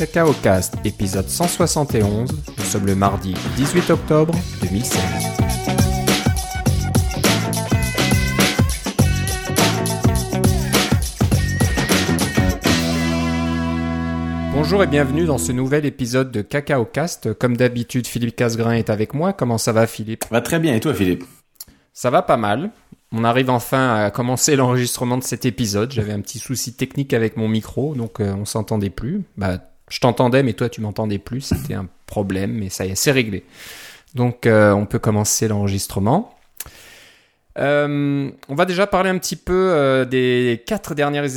Cacao Cast, épisode 171. Nous sommes le mardi 18 octobre 2016. Bonjour et bienvenue dans ce nouvel épisode de Cacao Cast. Comme d'habitude, Philippe Casgrain est avec moi. Comment ça va, Philippe? Va très bien. Et toi, Philippe? Ça va pas mal. On arrive enfin à commencer l'enregistrement de cet épisode. J'avais un petit souci technique avec mon micro, donc euh, on s'entendait plus. Bah, je t'entendais, mais toi tu m'entendais plus. C'était un problème, mais ça y est, c'est réglé. Donc euh, on peut commencer l'enregistrement. Euh, on va déjà parler un petit peu des quatre dernières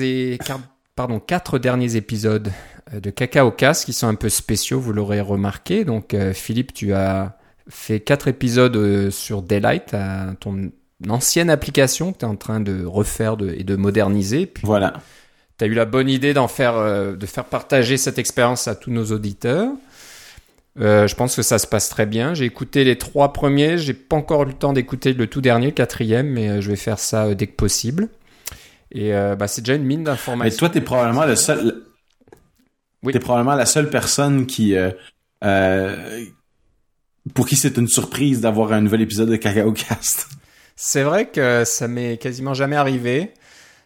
quatre derniers épisodes de Cacao Cast qui sont un peu spéciaux. Vous l'aurez remarqué. Donc Philippe, tu as fait quatre épisodes sur Daylight, ton ancienne application que tu es en train de refaire et de moderniser. Voilà. Tu as eu la bonne idée d'en faire, euh, de faire partager cette expérience à tous nos auditeurs. Euh, je pense que ça se passe très bien. J'ai écouté les trois premiers. J'ai pas encore eu le temps d'écouter le tout dernier, le quatrième, mais euh, je vais faire ça dès que possible. Et bah, c'est déjà une mine d'informations. Mais toi, tu es probablement le seul. Oui. T'es probablement la seule personne qui pour qui c'est une surprise d'avoir un nouvel épisode de Cacao Cast. C'est vrai que ça m'est quasiment jamais arrivé.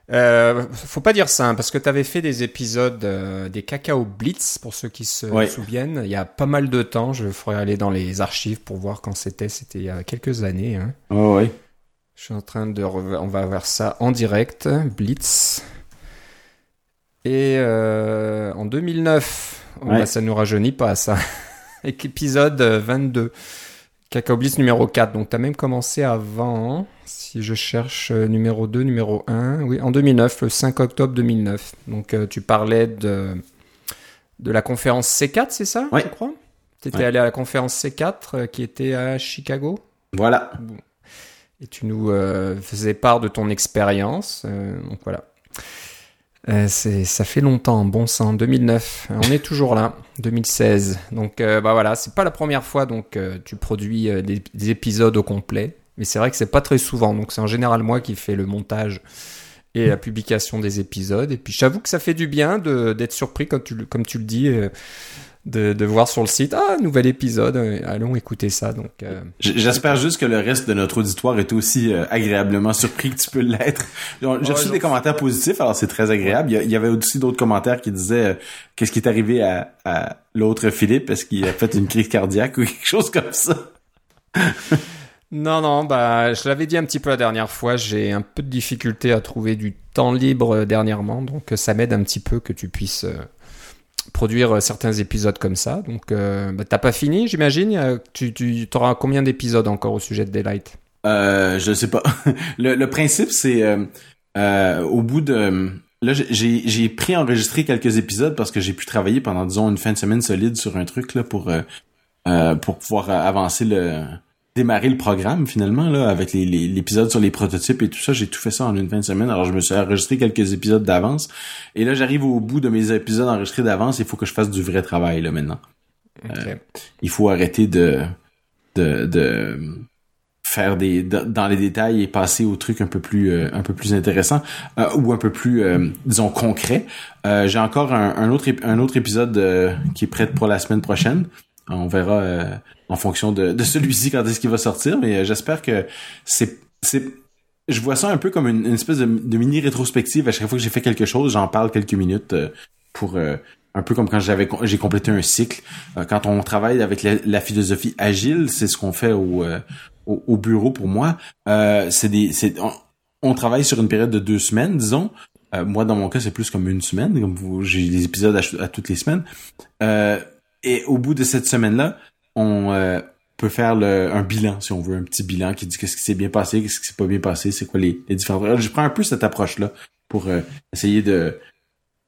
Euh, faut pas dire ça, hein, parce que tu avais fait des épisodes euh, des Cacao Blitz, pour ceux qui se souviennent, il y a pas mal de temps. Je ferai aller dans les archives pour voir quand c'était. C'était il y a quelques années. Hein. Oh, oui. Je suis en train de... On va voir ça en direct. Blitz. Et euh, en 2009, bah, ça nous rajeunit pas, ça. Épisode 22. Cacao Blitz numéro 4. Donc, tu as même commencé avant. Si je cherche euh, numéro 2, numéro 1. Oui, en 2009, le 5 octobre 2009. Donc, euh, tu parlais de, de la conférence C4, c'est ça Oui. Je crois? Tu étais allé à la conférence C4 euh, qui était à Chicago? Voilà. Et tu nous faisais part de ton expérience. donc, voilà. Euh, ça fait longtemps, bon sang, 2009. On est toujours là, 2016. Donc euh, bah voilà, c'est pas la première fois donc euh, tu produis des, des, épisodes au complet, mais c'est vrai que c'est pas très souvent. Donc c'est en général moi qui fais le montage et la publication des épisodes. Et puis j'avoue que ça fait du bien d'être surpris tu comme tu le dis de, de, voir sur le site ah nouvel épisode euh, allons écouter ça donc euh... j'espère juste que le reste de notre auditoire est aussi euh, agréablement surpris que tu peux l'être. J'ai reçu des commentaires positifs alors c'est très agréable. Il y, avait aussi d'autres commentaires qui disaient euh, qu'est-ce qui est arrivé à, à l'autre Philippe? Est-ce qu'il a fait une crise cardiaque ou quelque chose comme ça? Non non bah je l'avais dit un petit peu la dernière fois j'ai un peu de difficulté à trouver du temps libre dernièrement donc ça m'aide un petit peu que tu puisses produire euh, certains épisodes comme ça. Donc, euh, bah, t'as pas fini, j'imagine. Tu, tu auras combien d'épisodes encore au sujet de Daylight? Euh, Je sais pas. le, principe, c'est euh, euh, au bout de là, j'ai enregistrer quelques épisodes parce que j'ai pu travailler pendant disons une fin de semaine solide sur un truc là pour euh, pour pouvoir avancer le démarrer le programme finalement là avec l'épisode les, sur les prototypes et tout ça. J'ai tout fait ça en une fin de semaine. Alors je me suis enregistré quelques épisodes d'avance. Et là j'arrive au bout de mes épisodes enregistrés d'avance. Il faut que je fasse du vrai travail là maintenant. Euh, il faut arrêter de de, de faire des dans les détails et passer au truc un peu plus euh, un peu plus intéressant euh, ou un peu plus disons concret. J'ai encore un, un, autre un autre épisode qui est prêt pour la semaine prochaine. On verra en fonction de, de celui-ci quand est-ce qu'il va sortir, mais euh, j'espère que c'est je vois ça un peu comme une, espèce de, mini rétrospective. À chaque fois que j'ai fait quelque chose, j'en parle quelques minutes euh, pour euh, un peu comme quand j'avais j'ai complété un cycle. quand on travaille avec la, philosophie agile, c'est ce qu'on fait au, au, bureau pour moi. c'est des c'est on, travaille sur une période de deux semaines, disons. moi, dans mon cas, c'est plus comme une semaine. Comme j'ai des épisodes à, à, toutes les semaines. et au bout de cette semaine-là, on euh, peut faire le, un bilan, si on veut, un petit bilan qui dit qu'est-ce qui s'est bien passé, qu'est-ce qui s'est pas bien passé, c'est quoi les, les différentes... Je prends un peu cette approche-là pour euh, essayer de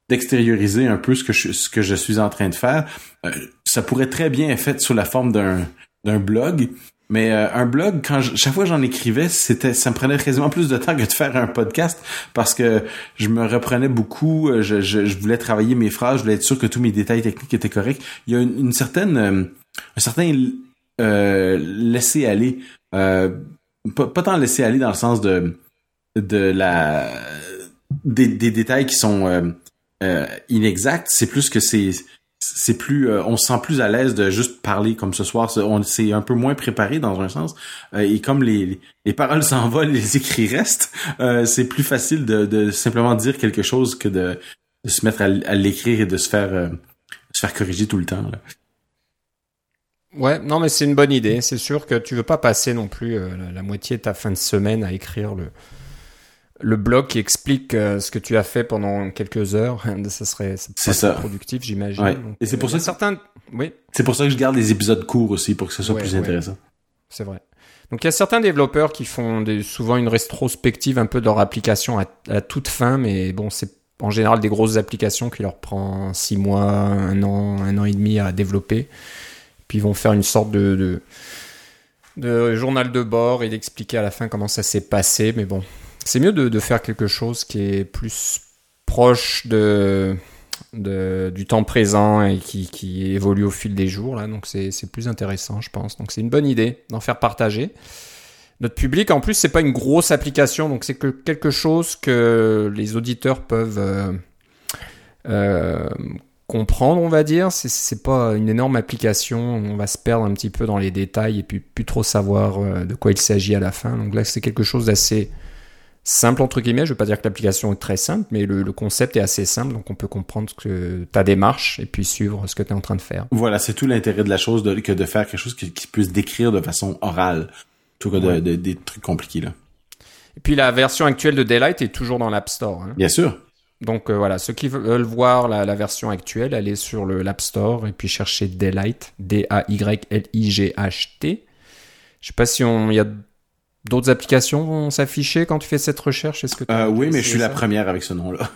d'extérioriser un peu ce que je, ce que je suis en train de faire. Euh, ça pourrait très bien être fait sous la forme d'un d'un blog, mais un blog, quand chaque fois que j'en écrivais, c'était, ça me prenait quasiment plus de temps que de faire un podcast parce que je me reprenais beaucoup. Je, je, voulais travailler mes phrases, je voulais être sûr que tous mes détails techniques étaient corrects. Il y a une certaine un certain euh, laisser aller, euh, pas, tant laisser aller dans le sens de de la des, détails qui sont euh, euh, inexacts, c'est plus que c'est c'est plus on se sent plus à l'aise de juste parler comme ce soir on c'est un peu moins préparé dans un sens et comme les les paroles s'envolent les écrits restent c'est plus facile de, simplement dire quelque chose que de, se mettre à, l'écrire et de se faire se faire corriger tout le temps. Ouais, non, mais c'est une bonne idée. C'est sûr que tu veux pas passer non plus euh, la, moitié de ta fin de semaine à écrire le, le blog qui explique euh, ce que tu as fait pendant quelques heures. ça serait c'est ça. productif, j'imagine. Et c'est pour euh, ça que certains, oui. C'est pour ça que je garde les épisodes courts aussi pour que ce soit plus intéressant. C'est vrai. Donc il y a certains développeurs qui font des, souvent une rétrospective un peu de leur application à, à toute fin, mais bon, c'est en général des grosses applications qui leur prend six mois, un an, un an et demi à développer. Puis ils vont faire une sorte de, de, journal de bord et d'expliquer à la fin comment ça s'est passé. Mais bon, c'est mieux de, faire quelque chose qui est plus proche de, du temps présent et qui, qui, évolue au fil des jours. Là. Donc c'est plus intéressant, je pense. Donc c'est une bonne idée d'en faire partager. Notre public, en plus, c'est pas une grosse application, donc c'est que quelque chose que les auditeurs peuvent euh, euh, comprendre, on va dire. C'est pas une énorme application. On va se perdre un petit peu dans les détails et puis plus trop savoir euh, de quoi il s'agit à la fin. Donc là, c'est quelque chose d'assez simple entre guillemets. Je veux pas dire que l'application est très simple, mais le, concept est assez simple, donc on peut comprendre que ta démarche et puis suivre ce que tu es en train de faire. Voilà, c'est tout l'intérêt de la chose de, que de faire quelque chose qui, puisse décrire de façon orale, tout cas de, des trucs compliqués là. Et puis la version actuelle de Daylight est toujours dans l'App Store. Hein. Bien sûr. Donc euh, voilà, ceux qui veulent voir la, version actuelle, allez sur le l'App Store et puis chercher Daylight, D-A-Y-L-I-G-H-T. Je sais pas si on, il y a d'autres applications vont s'afficher quand tu fais cette recherche. Est-ce que euh, oui, mais je suis la première avec ce nom-là.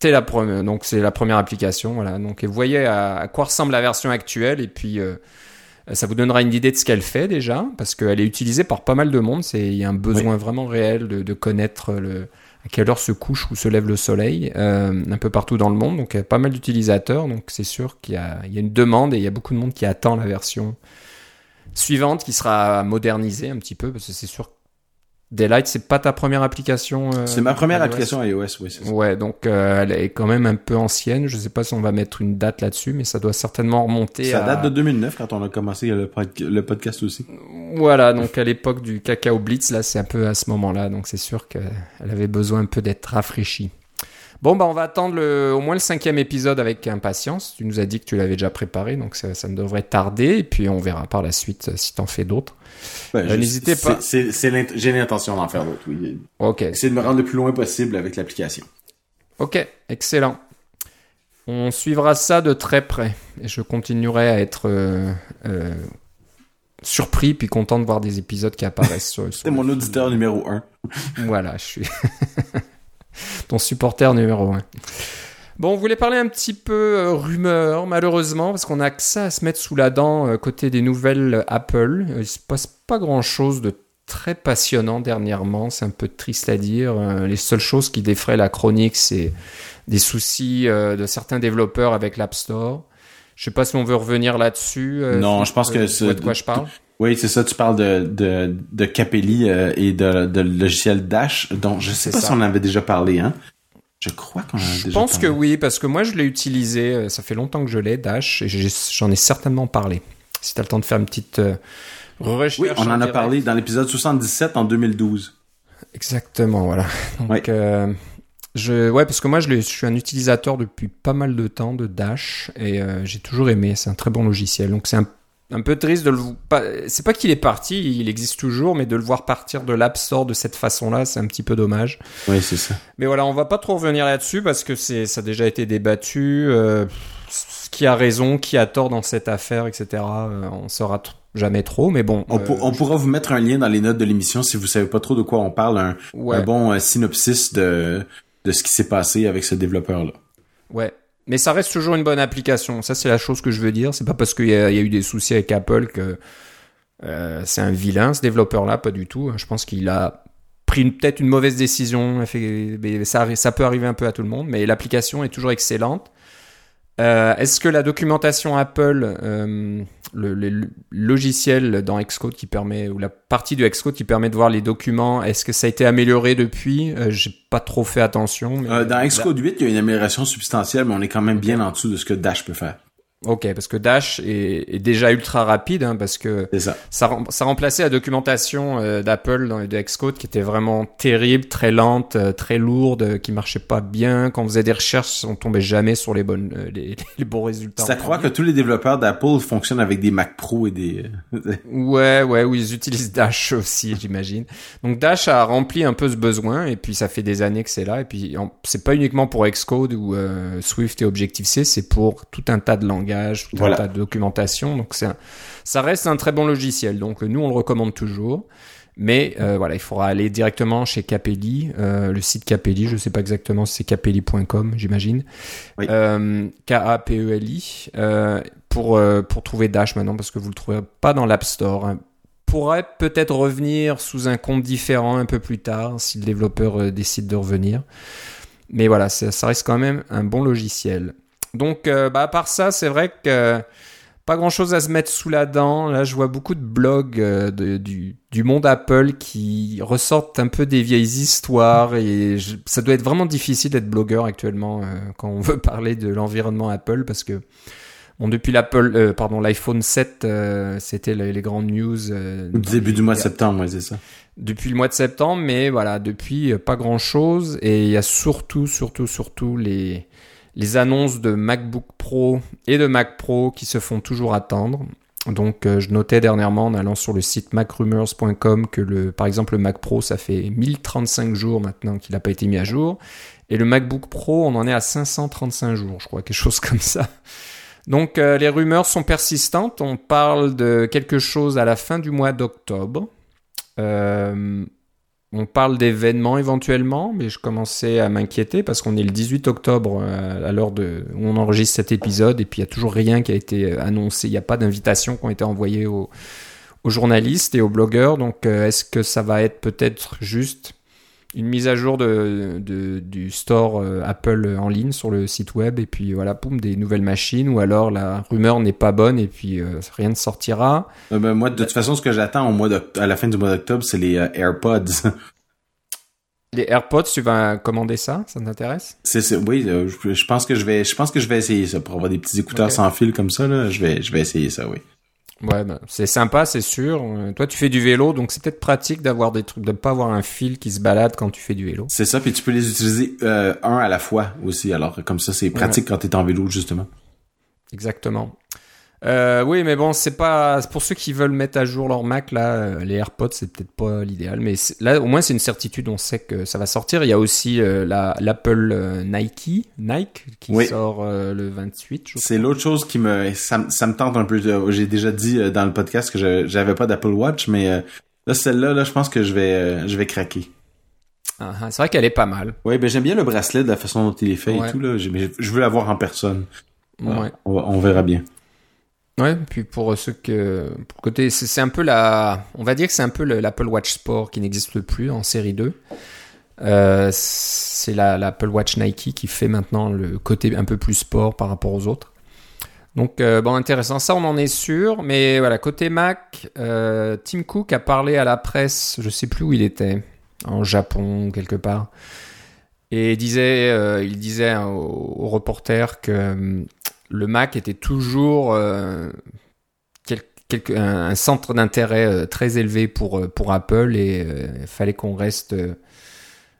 C'est la première, donc c'est la première application, voilà. Donc vous voyez à, quoi ressemble la version actuelle et puis euh, ça vous donnera une idée de ce qu'elle fait déjà, parce qu'elle est utilisée par pas mal de monde. C'est il y a un besoin vraiment réel de, de connaître le quelle heure se couche ou se lève le soleil, euh, un peu partout dans le monde. Donc il y a pas mal d'utilisateurs, donc c'est sûr qu'il y, a, une demande et il y a beaucoup de monde qui attend la version suivante qui sera modernisée un petit peu, parce que c'est sûr Daylight, c'est pas ta première application. Euh, c'est ma première application iOS, oui. Ça. Ouais, donc euh, elle est quand même un peu ancienne. Je sais pas si on va mettre une date là-dessus, mais ça doit certainement remonter. Ça date de 2009 quand on a commencé le, le podcast aussi. Voilà, donc à l'époque du Cacao Blitz, là, c'est un peu à ce moment-là, donc c'est sûr qu'elle avait besoin un peu d'être rafraîchie. Bon, bah, on va attendre le, au moins le cinquième épisode avec impatience. Tu nous as dit que tu l'avais déjà préparé, donc ça, ça ne devrait tarder. Et puis, on verra par la suite si tu en fais d'autres. Euh, n'hésitez pas. J'ai l'intention d'en faire d'autres, oui. Ok. Essayer de me rendre le plus loin possible avec l'application. Ok, excellent. On suivra ça de très près. Et je continuerai à être euh, euh, surpris puis content de voir des épisodes qui apparaissent sur, C'est mon auditeur numéro un. voilà, je suis ton supporter numéro un. Bon, on voulait parler un petit peu euh, rumeur, malheureusement, parce qu'on a que ça à se mettre sous la dent euh, côté des nouvelles Apple. Euh, il se passe pas grand-chose de très passionnant dernièrement, c'est un peu triste à dire. les seules choses qui défraient la chronique, c'est des soucis de certains développeurs avec l'App Store. Je sais pas si on veut revenir là-dessus. non, je pense que c'est de quoi je parle. Oui, c'est ça. Tu parles de de, de Capelli et de, de logiciel Dash, dont je sais pas si on en avait déjà parlé, hein. Je crois qu'on a je déjà Je pense que oui, parce que moi je l'ai utilisé, euh, ça fait longtemps que je l'ai, Dash, et j'en ai, certainement parlé. Si tu as le temps de faire une petite euh, recherche. Oui, on en, a parlé dans l'épisode 77 en 2012. Exactement, voilà. Donc, euh, je, ouais, parce que moi je, je, suis un utilisateur depuis pas mal de temps de Dash, et j'ai toujours aimé, c'est un très bon logiciel. Donc c'est un un peu triste de le pas c'est pas qu'il est parti il existe toujours mais de le voir partir de l'App Store de cette façon-là c'est un petit peu dommage. Oui c'est ça. Mais voilà on va pas trop revenir là-dessus parce que c'est ça a déjà été débattu euh, qui a raison qui a tort dans cette affaire etc euh, on saura jamais trop mais bon on, euh, pourra vous mettre un lien dans les notes de l'émission si vous savez pas trop de quoi on parle un, un bon euh, synopsis de de ce qui s'est passé avec ce développeur là ouais mais ça reste toujours une bonne application. Ça, c'est la chose que je veux dire. C'est pas parce qu'il y, a eu des soucis avec Apple que euh, c'est un vilain, ce développeur-là, pas du tout. Je pense qu'il a pris peut-être une mauvaise décision. Ça, ça peut arriver un peu à tout le monde, mais l'application est toujours excellente. Euh, est-ce que la documentation Apple, euh, le, logiciel dans Xcode qui permet, ou la partie de Xcode qui permet de voir les documents, est-ce que ça a été amélioré depuis? Euh, J'ai pas trop fait attention. dans Xcode 8, il y a une amélioration substantielle, mais on est quand même bien en dessous de ce que Dash peut faire. Ok, parce que Dash est, est déjà ultra rapide, hein, parce que ça. ça, ça remplaçait la documentation euh, d'Apple dans les de Xcode qui était vraiment terrible, très lente, euh, très lourde, euh, qui marchait pas bien. Quand on faisait des recherches, on tombait jamais sur les bonnes, euh, les, les bons résultats. Ça croit que tous les développeurs d'Apple fonctionnent avec des Mac Pro et des... Ouais, ouais, oui, ils utilisent Dash aussi, j'imagine. Donc Dash a rempli un peu ce besoin, et puis ça fait des années que c'est là. Et puis c'est pas uniquement pour Xcode ou Swift et Objective-C, c'est pour tout un tas de tout Voilà. un tas de documentation. Donc un- ça reste un très bon logiciel. Donc nous, on le recommande toujours. Mais euh, voilà, il faudra aller directement chez Capelli, euh, le site Capelli. Je sais pas exactement si c'est capelli.com, j'imagine. Oui. Euh, K-A-P-E-L-I. pour pour trouver Dash maintenant parce que vous le trouverez pas dans l'App Store. hein. Pourrait peut-être revenir sous un compte différent un peu plus tard si le développeur décide de revenir. Mais voilà, ça, ça reste quand même un bon logiciel. Donc, euh, bah, à part ça, c'est vrai que euh, pas grand chose à se mettre sous la dent. Là, je vois beaucoup de blogs euh, de- du, du monde Apple qui ressortent un peu des vieilles histoires et je- ça doit être vraiment difficile d'être blogueur actuellement quand on veut parler de l'environnement Apple parce que bon, depuis l'Apple, pardon, l'iPhone 7, euh, c'était les, les grandes news. début du mois de septembre, c'est ça. depuis le mois de septembre, mais voilà, depuis pas grand chose. Et il y a surtout, surtout, surtout les, les annonces de MacBook Pro et de Mac Pro qui se font toujours attendre. Donc, euh, je notais dernièrement en allant sur le site macrumors.com que le, par exemple, le Mac Pro, ça fait 1035 jours maintenant qu'il n'a pas été mis à jour. Et le MacBook Pro, on en est à 535 jours, je crois, quelque chose comme ça. Donc, euh, les rumeurs sont persistantes. On parle de quelque chose à la fin du mois d'octobre. Euh, on parle d'événements éventuellement, mais je commençais à m'inquiéter parce qu'on est le 18 octobre euh, à l'heure où on enregistre cet épisode et puis il y a toujours rien qui a été euh, annoncé. Il n'y a pas d'invitation qui ont été envoyées aux, aux journalistes et aux blogueurs. Donc euh, est-ce que ça va être peut-être juste une mise à jour de, de- du store euh, Apple en ligne sur le site web et puis voilà, poum, des nouvelles machines ou alors la rumeur n'est pas bonne et puis euh, rien ne sortira. Euh, ben, moi, de toute façon, ce que j'attends au mois à la fin du mois d'octobre, c'est les euh, AirPods. Les AirPods, tu vas commander ça? Ça t'intéresse? C'est, oui, je, je pense que je vais, je pense que je vais essayer ça pour avoir des petits écouteurs sans fil comme ça. Là, je vais, je vais essayer ça, oui. Ouais, bah, c'est sympa, c'est sûr. Euh, toi, tu fais du vélo, donc c'est peut-être pratique d'avoir des trucs, de pas avoir un fil qui se balade quand tu fais du vélo. C'est ça, puis tu peux les utiliser euh, un à la fois aussi. Alors comme ça, c'est pratique quand t'es en vélo justement. Exactement. Euh, oui, mais bon, c'est pas pour ceux qui veulent mettre à jour leur Mac là, euh, les AirPods, c'est peut-être pas l'idéal, mais là, au moins, c'est une certitude. On sait que ça va sortir. Il y a aussi euh, la l'Apple euh, Nike, Nike, qui Oui. sort le 28. Je C'est l'autre chose qui me, ça, me- ça me tente un peu. J'ai déjà dit dans le podcast que je- j'avais pas d'Apple Watch, mais là celle-là, là, je pense que je vais, je vais craquer. Ah, ah, c'est vrai qu'elle est pas mal. Oui, ben j'aime bien le bracelet de la façon dont il est fait Ouais. et tout là. Je veux l'avoir en personne. Ouais. On, va- on verra bien. Ouais, puis pour ceux que pour côté c'est un peu la on va dire que c'est un peu le- l'Apple Watch Sport qui n'existe plus en série 2. Euh, c'est la l'Apple Watch Nike qui fait maintenant le côté un peu plus sport par rapport aux autres. Donc euh, bon intéressant ça on en est sûr mais voilà côté Mac euh, Tim Cook a parlé à la presse je sais plus où il était en Japon quelque part et disait euh, il disait au, au reporter que le Mac était toujours euh, quel- un, un centre d'intérêt euh, très élevé pour, euh, pour Apple et il fallait qu'on reste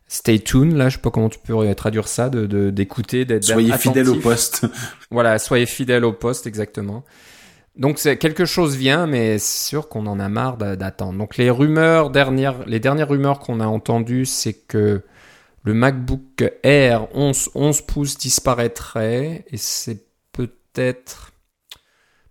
stay tuned, là, je sais pas comment tu peux traduire ça, de d'écouter, d'être Soyez fidèle au poste. Voilà, soyez fidèle au poste, exactement. Donc quelque chose vient, mais c'est sûr qu'on en a marre d'a- d'attendre. Donc les rumeurs dernières, les dernières rumeurs qu'on a entendues, c'est que le MacBook Air 11, 11 pouces disparaîtrait et c'est peut-être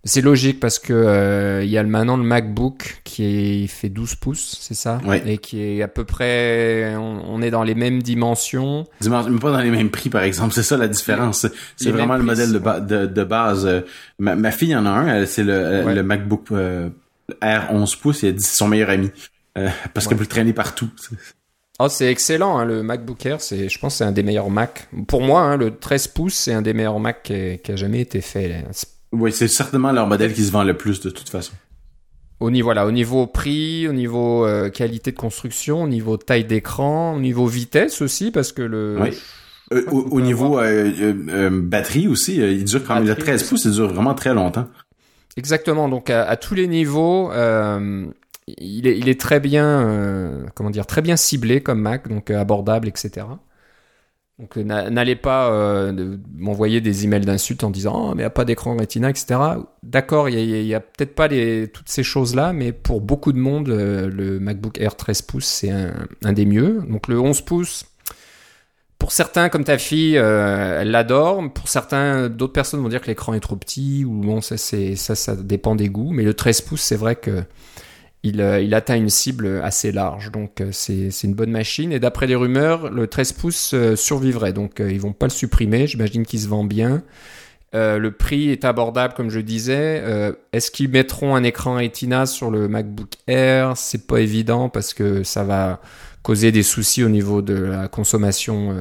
c'est logique parce que euh, il y a maintenant le MacBook qui est, fait 12 pouces, c'est ça? Ouais. Et qui est à peu près on, on est dans les mêmes dimensions. Mais pas dans les mêmes prix, par exemple. C'est ça la différence. C'est vraiment le modèle de, prix, ba- de, de base. Euh, Ma, ma fille en a un. C'est le, Ouais. le MacBook euh, Air 11 pouces. Et elle dit c'est son meilleur ami. Euh, parce Ouais. qu'elle peut le traîner partout. Oh, c'est excellent, hein, le MacBook Air, c'est, je pense que c'est un des meilleurs Mac. Pour moi, hein, le 13 pouces, c'est un des meilleurs Mac qui, a- qui a jamais été fait. Oui, c'est certainement leur modèle qui se vend le plus de toute façon. Au niveau, voilà, au niveau prix, au niveau euh, qualité de construction, au niveau taille d'écran, au niveau vitesse aussi, parce que le, Oui. au, niveau batterie aussi, il dure quand même, le 13 pouces, il dure vraiment très longtemps. Exactement, donc à, tous les niveaux, il, est, très bien, comment dire, très bien ciblé comme Mac, donc abordable, etc. Donc euh, n'allez pas euh, m'envoyer des emails d'insultes en disant oh, mais il n'y a pas d'écran Retina, etc. D'accord, il y a, peut-être pas les, toutes ces choses-là, mais pour beaucoup de monde, euh, le MacBook Air 13 pouces, c'est un, des mieux. Donc le 11 pouces, pour certains, comme ta fille, elle l'adore. Pour certains, d'autres personnes vont dire que l'écran est trop petit, ou bon, ça, ça, ça dépend des goûts. Mais le 13 pouces, c'est vrai que euh, il, atteint une cible assez large. Donc euh, c'est une bonne machine. Et d'après les rumeurs, le 13 pouces euh, survivrait. Donc ils vont pas le supprimer. J'imagine qu'il se vend bien. le prix est abordable, comme je disais. Est-ce qu'ils mettront un écran Retina sur le MacBook Air? C'est pas évident parce que ça va causer des soucis au niveau de la consommation,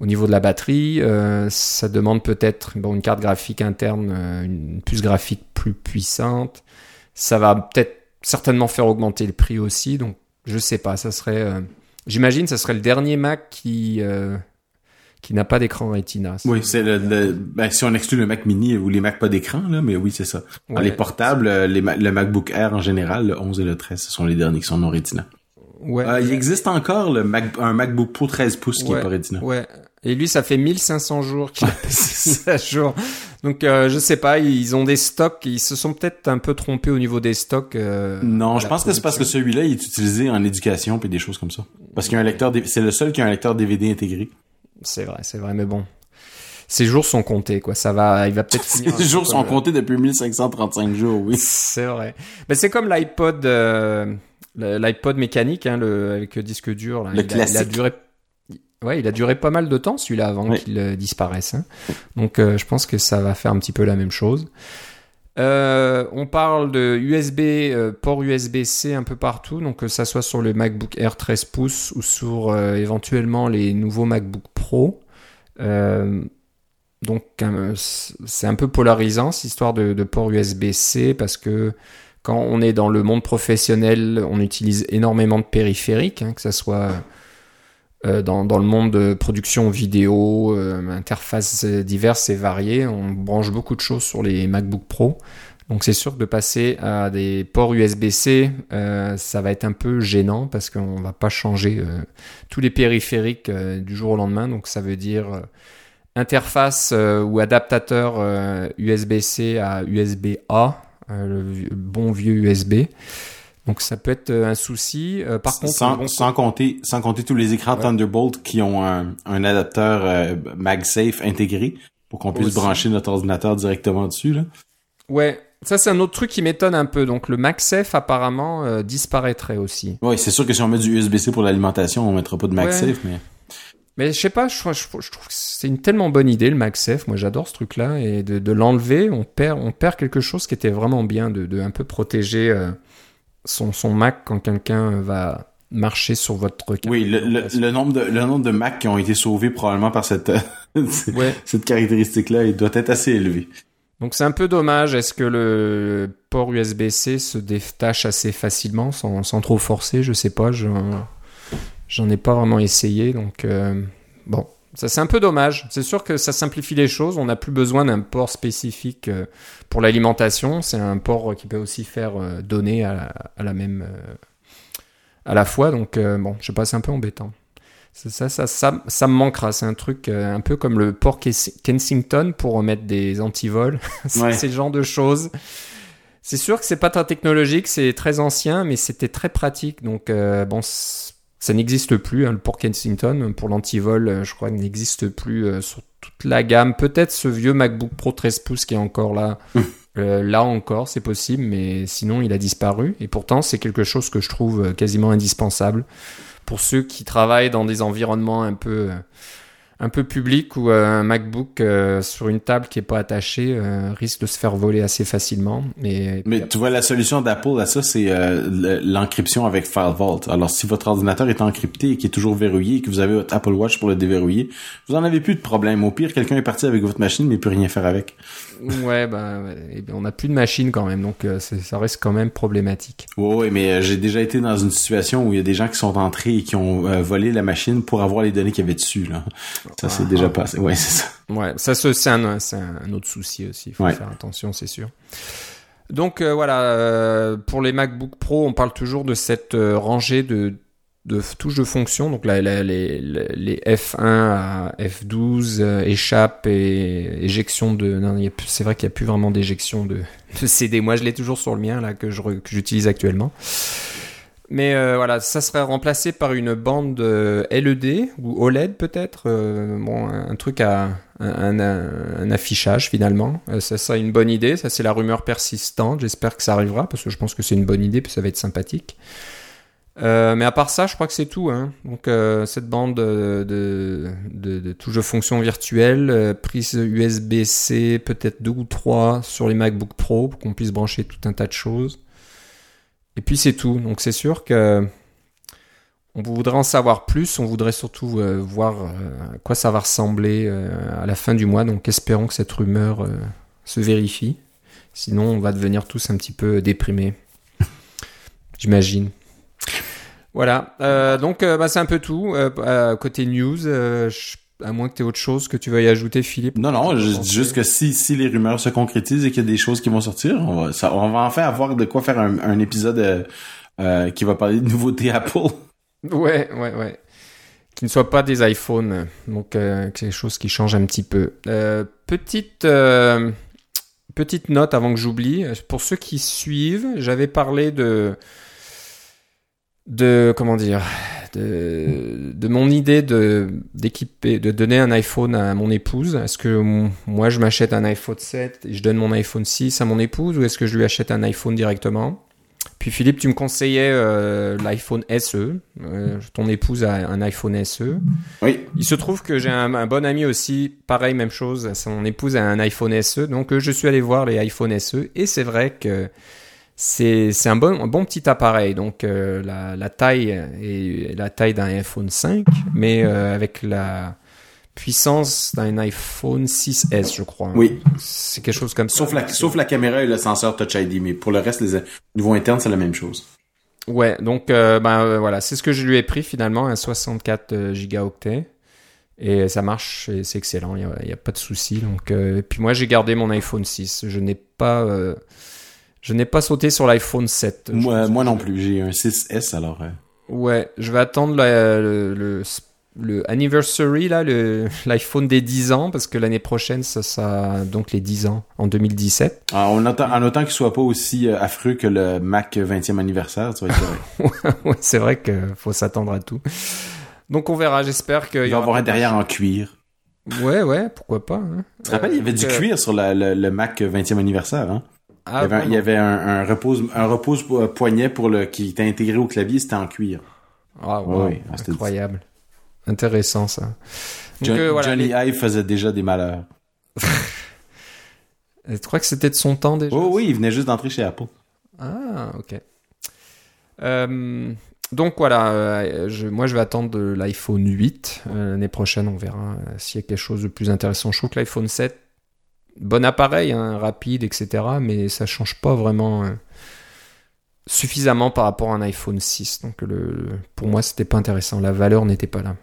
au niveau de la batterie. ça demande peut-être une carte graphique interne, une puce graphique plus puissante. Ça va peut-être certainement faire augmenter le prix aussi. Donc, je sais pas, ça serait. Euh, j'imagine, ça serait le dernier Mac qui euh, qui n'a pas d'écran Retina. Oui, c'est le, ben, si on exclut le Mac Mini ou les Mac pas d'écran là, mais oui, c'est ça. les portables, euh, les le MacBook Air en général, le 11 et le 13, ce sont les derniers qui sont non Retina. Ouais. il existe encore le Mac, un MacBook Pro 13 pouces qui est pas Retina. Ouais. Et lui, ça fait 1500 jours qu'il a à jour. Donc euh, je sais pas, ils ont des stocks, ils se sont peut-être un peu trompés au niveau des stocks. Euh, non, je pense que c'est parce que celui-là il est utilisé en éducation et des choses comme ça. Parce qu'il y a un lecteur, c'est le seul qui a un lecteur DVD intégré. C'est vrai, c'est vrai, mais bon, ces jours sont comptés, quoi. Ça va, il va peut-être finir. Ces jours sont comptés depuis 1535 jours, oui. C'est vrai. Mais c'est comme l'iPod, euh, l'iPod mécanique, hein, le avec le disque dur. Là. Le classique. il a duré Ouais, il a duré pas mal de temps celui-là avant qu'il euh, disparaisse. Hein. Donc euh, je pense que ça va faire un petit peu la même chose. Euh, on parle de USB, port USB-C un peu partout, donc que ça soit sur le MacBook Air 13 pouces ou sur éventuellement les nouveaux MacBook Pro. donc c'est un peu polarisant cette histoire de, port USB-C parce que quand on est dans le monde professionnel, on utilise énormément de périphériques, hein, que ça soit dans, dans, le monde de production vidéo, euh, interfaces diverses et variées. On branche beaucoup de choses sur les MacBook Pro. Donc c'est sûr que de passer à des ports USB-C, euh, ça va être un peu gênant parce qu'on va pas changer euh, tous les périphériques euh, du jour au lendemain. Donc ça veut dire interface ou adaptateur USB-C à USB-A, le bon vieux USB. Donc ça peut être euh, un souci. Euh, par contre, sans, compter sans compter tous les écrans Thunderbolt qui ont un, un adapteur euh, MagSafe intégré pour qu'on puisse brancher notre ordinateur directement dessus là. Ouais, ça c'est un autre truc qui m'étonne un peu. Donc le MagSafe apparemment disparaîtrait aussi. Oui, c'est sûr que si on met du USB-C pour l'alimentation, on mettra pas de MagSafe, mais. Mais je sais pas, je, je, trouve que c'est une tellement bonne idée le MagSafe. Moi, j'adore ce truc-là et de, de l'enlever, on perd, on perd quelque chose qui était vraiment bien, de, de un peu protéger son, son Mac quand quelqu'un va marcher sur votre Oui, le, le, nombre de le nombre de Mac qui ont été sauvés probablement par cette cette caractéristique-là, il doit être assez élevé. Donc c'est un peu dommage. Est-ce que le port USB-C se détache assez facilement sans, sans trop forcer? Je sais pas. J'en ai pas vraiment essayé. Donc euh, bon, ça, c'est un peu dommage. C'est sûr que ça simplifie les choses. On n'a plus besoin d'un port spécifique euh, pour l'alimentation. C'est un port qui peut aussi faire euh, donner à la, même euh, à la fois. Donc bon, je sais pas, c'est un peu embêtant. Ça, ça, ça, ça, me manquera. C'est un truc un peu comme le port Kensington pour remettre des antivols. c'est le genre de choses. C'est sûr que c'est pas très technologique, c'est très ancien, mais c'était très pratique. Donc bon, ça n'existe plus. Hein, le port Kensington, pour l'antivol, euh, je crois qu'il n'existe plus euh, sur toute la gamme. Peut-être ce vieux MacBook Pro 13 pouces qui est encore là. euh, là encore, c'est possible, mais sinon, il a disparu. Et pourtant, c'est quelque chose que je trouve quasiment indispensable pour ceux qui travaillent dans des environnements un peu un peu public ou euh, un MacBook euh, sur une table qui est pas attachée euh, risque de se faire voler assez facilement. Mais, tu vois, la solution d'Apple à ça, c'est l'encryption avec FileVault. Alors, si votre ordinateur est encrypté et qui est toujours verrouillé et que vous avez votre Apple Watch pour le déverrouiller, vous en avez plus de problème. Au pire, quelqu'un est parti avec votre machine mais peut rien faire avec. Ouais, bah, on n'a plus de machine quand même, donc ça reste quand même problématique. Oui, mais j'ai déjà été dans une situation où il y a des gens qui sont entrés et qui ont volé la machine pour avoir les données qu'il y avait dessus. Là. Ça, c'est déjà passé. Ouais, c'est ça. Ouais, ça, c'est un, c'est un autre souci aussi. Il faut faire attention, c'est sûr. Donc voilà, pour les MacBook Pro, on parle toujours de cette rangée de de touches de fonction, donc là, les, les, F1 à F12, euh, échappe et éjection de... C'est vrai qu'il n'y a plus vraiment d'éjection de, CD. Moi, je l'ai toujours sur le mien, là, que, j'utilise actuellement. Mais euh, voilà, ça serait remplacé par une bande euh, LED ou OLED peut-être. bon, un, truc à un, un, affichage finalement. ça serait une bonne idée. Ça, c'est la rumeur persistante. J'espère que ça arrivera parce que je pense que c'est une bonne idée puis ça va être sympathique. Euh, mais à part ça, je crois que c'est tout. Hein. Donc euh, cette bande de, de, de, de fonction virtuelle, euh, prise USB-C, peut-être deux ou trois sur les MacBook Pro pour qu'on puisse brancher tout un tas de choses. Et puis c'est tout. Donc c'est sûr que on voudrait en savoir plus. On voudrait surtout voir à quoi ça va ressembler à la fin du mois. Donc espérons que cette rumeur se vérifie. Sinon, on va devenir tous un petit peu déprimés. J'imagine. Voilà, euh, donc euh, bah, c'est un peu tout. Euh, côté news, à moins que tu aies autre chose que tu veuilles ajouter, Philippe. Non, non, je dis juste que si, si les rumeurs se concrétisent et qu'il y a des choses qui vont sortir, on va, ça, on va enfin avoir de quoi faire un, un épisode qui va parler de nouveautés Apple. Ouais, ouais, ouais. Qui ne soit pas des iPhones, donc quelque chose qui change un petit peu. petite... Petite note avant que j'oublie, pour ceux qui suivent, j'avais parlé de de comment dire de, de mon idée de d'équiper de donner un iPhone à mon épouse. Est-ce que moi je m'achète un iPhone 7 et je donne mon iPhone 6 à mon épouse ou est-ce que je lui achète un iPhone directement? Puis Philippe tu me conseillais euh, l'iPhone SE euh, ton épouse a un iPhone SE oui. Il se trouve que j'ai un, un, bon ami aussi pareil même chose. Son épouse a un iPhone SE donc euh, je suis allé voir les iPhone SE et c'est vrai que c'est un bon, un bon petit appareil. Donc euh, la, la, taille est la taille d'un iPhone 5, mais euh, avec la puissance d'un iPhone 6S, je crois. Oui. C'est quelque chose comme sauf ça. La, sauf la caméra et le senseur Touch ID, mais pour le reste, les niveaux internes, c'est la même chose. Ouais, donc euh, ben voilà, c'est ce que je lui ai pris finalement, un 64 gigaoctets. Et ça marche, c'est excellent, il n'y a, a, pas de souci. Donc, puis moi, j'ai gardé mon iPhone 6. Je n'ai pas je n'ai pas sauté sur l'iPhone 7. Moi, moi non plus, j'ai un 6S alors. Euh. Ouais, je vais attendre le, le, anniversary, là, l'iPhone des 10 ans, parce que l'année prochaine, ça sera donc les 10 ans, en 2017. Ah, on attend, en autant qu'il soit pas aussi euh, affreux que le Mac 20e anniversaire, tu vas ouais, c'est vrai qu'il faut s'attendre à tout. Donc on verra, j'espère qu'il Il va y avoir un derrière en cuir. Ouais, ouais, pourquoi pas. Hein. Tu te rappelles, il y avait du euh, cuir sur le Mac 20e anniversaire, hein? Ah, il y avait, un, un, repose un repose poignet pour le qui était intégré au clavier, c'était en cuir. Ah ouais, incroyable. Intéressant ça. Euh, Johnny Ive faisait déjà des malheurs. tu crois que c'était de son temps déjà? Oh oui, il venait juste d'entrer chez Apple. Ah, ok. Euh, donc voilà, euh, je, moi je vais attendre l'iPhone 8. L'année prochaine, on verra s'il y a quelque chose de plus intéressant. Je trouve que l'iPhone 7 bon appareil, hein, rapide, etc. Mais ça change pas vraiment euh, suffisamment par rapport à un iPhone 6. Donc pour moi, c'était pas intéressant. La valeur n'était pas là.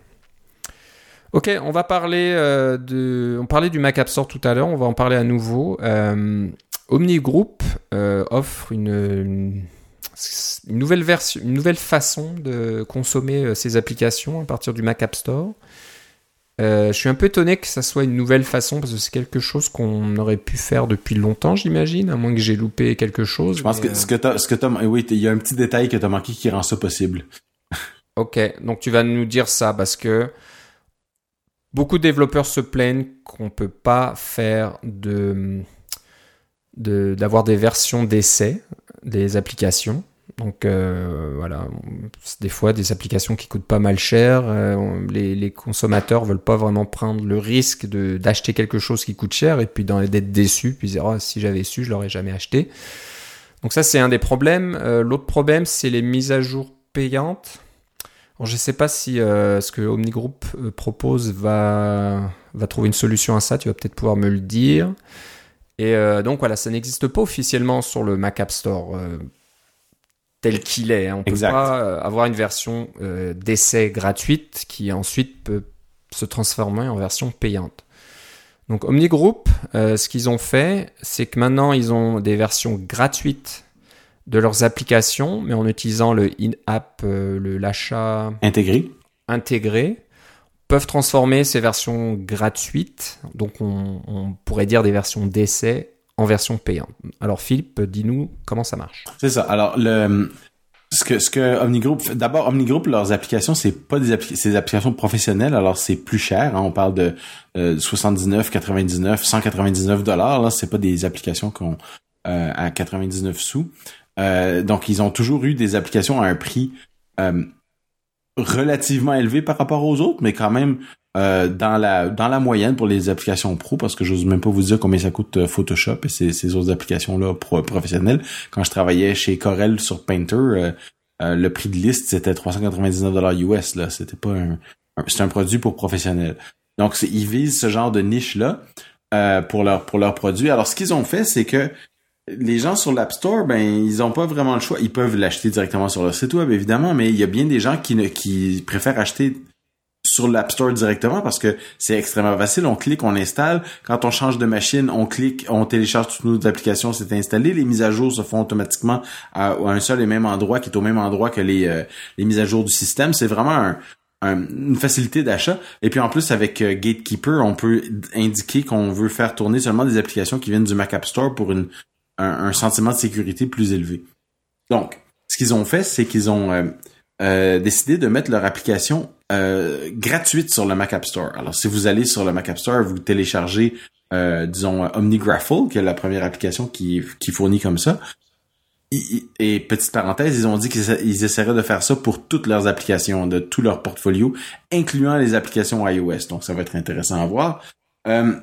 Ok, on va parler euh, de. On parlait du Mac App Store tout à l'heure. On va en parler à nouveau. Euh, Omni Group offre une, nouvelle une nouvelle façon de consommer ses applications à partir du Mac App Store. Euh, je suis un peu étonné que ça soit une nouvelle façon parce que c'est quelque chose qu'on aurait pu faire depuis longtemps, j'imagine, à moins que j'ai loupé quelque chose. Je pense que ce que t'as, ce que t'as, oui, il y a un petit détail que t'as manqué qui rend ça possible. ok, donc tu vas nous dire ça parce que beaucoup de développeurs se plaignent qu'on peut pas faire de d'avoir des versions d'essai des applications. Donc euh, voilà, des fois des applications qui coûtent pas mal cher. Euh, les, les, consommateurs veulent pas vraiment prendre le risque d'acheter quelque chose qui coûte cher et puis d'être déçus puis dire oh, si j'avais su je l'aurais jamais acheté. Donc ça c'est un des problèmes. Euh, l'autre problème c'est les mises à jour payantes. Je sais pas si ce que Omnigroup propose va va trouver une solution à ça. Tu vas peut-être pouvoir me le dire. Et donc voilà, ça n'existe pas officiellement sur le Mac App Store tel qu'il est. Hein. On peut pas euh, avoir une version euh, d'essai gratuite qui ensuite peut se transformer en version payante. Donc OmniGroup, euh, ce qu'ils ont fait, c'est que maintenant ils ont des versions gratuites de leurs applications, mais en utilisant le in-app, le l'achat intégré. Intégré, peuvent transformer ces versions gratuites, donc on, on pourrait dire des versions d'essai, en version payante. Alors Philippe, dis-nous comment ça marche. C'est ça. Alors ce que ce que OmniGroup d'abord OmniGroup leurs applications c'est pas des, des applications professionnelles alors c'est plus cher hein. on parle de 79 99 199 dollars là c'est pas des applications qu'on euh, à 99 sous euh, donc ils ont toujours eu des applications à un prix euh, relativement élevé par rapport aux autres mais quand même euh, dans la dans la moyenne pour les applications pro parce que j'ose même pas vous dire combien ça coûte euh, Photoshop et ces, autres applications là pro, professionnelles. Quand je travaillais chez Corel sur Painter euh, le prix de liste c'était 399 dollars US là. C'était pas un, c'est un produit pour professionnels. Donc ils visent ce genre de niche là pour leur pour leurs produits alors ce qu'ils ont fait c'est que les gens sur l'App Store, ben ils ont pas vraiment le choix. Ils peuvent l'acheter directement sur leur site web, évidemment, mais il y a bien des gens qui ne, qui préfèrent acheter sur l'App Store directement parce que c'est extrêmement facile. On clique, on installe. Quand on change de machine, on clique, on télécharge toutes nos applications, c'est installé. Les mises à jour se font automatiquement à, un seul et même endroit, qui est au même endroit que les, euh, les mises à jour du système. C'est vraiment une facilité d'achat. Et puis en plus, avec euh, Gatekeeper, on peut indiquer qu'on veut faire tourner seulement des applications qui viennent du Mac App Store pour un, sentiment de sécurité plus élevé. Donc, ce qu'ils ont fait, c'est qu'ils ont euh, décidé de mettre leur application euh, gratuite sur le Mac App Store. Alors, si vous allez sur le Mac App Store, vous téléchargez, euh, disons, OmniGraffle, qui est la première application qui, qui fournit comme ça. Et, petite parenthèse, ils ont dit qu'ils essaieraient de faire ça pour toutes leurs applications, de tout leur portfolio, incluant les applications iOS. Donc, ça va être intéressant à voir. Euh,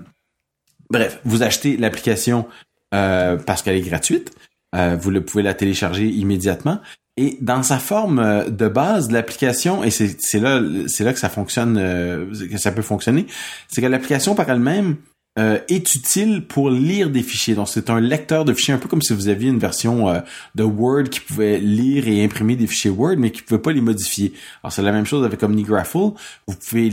bref, vous achetez l'application euh, parce qu'elle est gratuite. Euh, vous le pouvez la télécharger immédiatement et dans sa forme euh, de base, l'application, et c'est là, c'est là que ça fonctionne, euh, que ça peut fonctionner, c'est que l'application par elle-même euh, est utile pour lire des fichiers. Donc c'est un lecteur de fichiers, un peu comme si vous aviez une version de Word qui pouvait lire et imprimer des fichiers Word, mais qui ne pouvait pas les modifier. Alors c'est la même chose avec OmniGraffle. Vous pouvez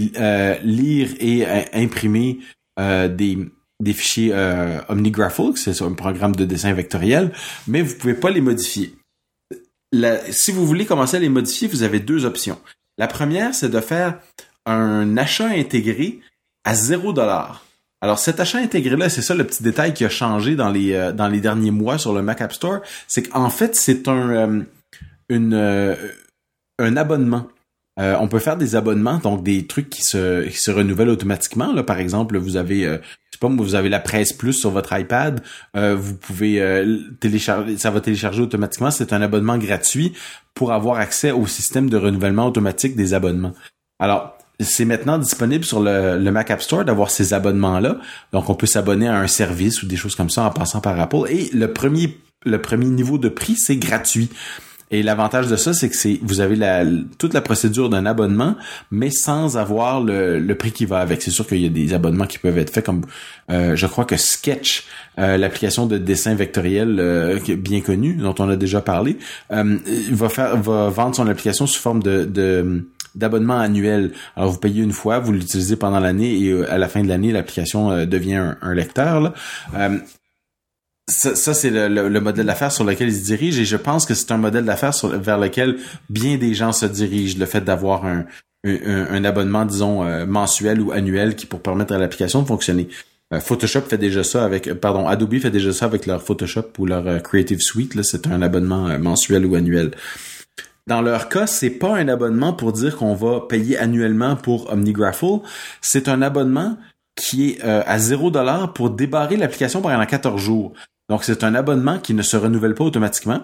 lire et imprimer des des fichiers OmniGraffle, c'est un programme de dessin vectoriel, mais vous pouvez pas les modifier si vous voulez commencer à les modifier, vous avez deux options. La première, c'est de faire un achat intégré à 0 dollar. Alors cet achat intégré là, c'est ça le petit détail qui a changé dans les euh, dans les derniers mois sur le Mac App Store, c'est qu'en fait c'est un euh, euh, un abonnement. On peut faire des abonnements, donc des trucs qui se, qui se renouvellent automatiquement. Là, par exemple, vous avez sais pas, vous avez la presse plus sur votre iPad, euh, vous pouvez euh, télécharger, ça va télécharger automatiquement. C'est un abonnement gratuit pour avoir accès au système de renouvellement automatique des abonnements. Alors, c'est maintenant disponible sur le, Mac App Store d'avoir ces abonnements-là. Donc, on peut s'abonner à un service ou des choses comme ça en passant par Apple. Et le premier, le premier niveau de prix, c'est gratuit. Et l'avantage de ça, c'est que c'est vous avez la, toute la procédure d'un abonnement, mais sans avoir le, le prix qui va avec. C'est sûr qu'il y a des abonnements qui peuvent être faits comme euh, je crois que Sketch, euh, l'application de dessin vectoriel euh, bien connue dont on a déjà parlé, va faire va vendre son application sous forme de, de d'abonnement annuel. Alors vous payez une fois, vous l'utilisez pendant l'année et à la fin de l'année, l'application devient un, un lecteur. Là ça, ça c'est le, le, modèle d'affaires sur lequel ils se dirigent et je pense que c'est un modèle d'affaires vers lequel bien des gens se dirigent. Le fait d'avoir un, un, abonnement, disons, euh, mensuel ou annuel qui pour permettre à l'application de fonctionner. Euh, Photoshop fait déjà ça avec, pardon, Adobe fait déjà ça avec leur Photoshop ou leur euh, Creative Suite. C'est un abonnement mensuel ou annuel. Dans leur cas, c'est pas un abonnement pour dire qu'on va payer annuellement pour OmniGraffle. C'est un abonnement qui est à 0 dollar pour débarrer l'application pendant 14 jours. Donc, c'est un abonnement qui ne se renouvelle pas automatiquement,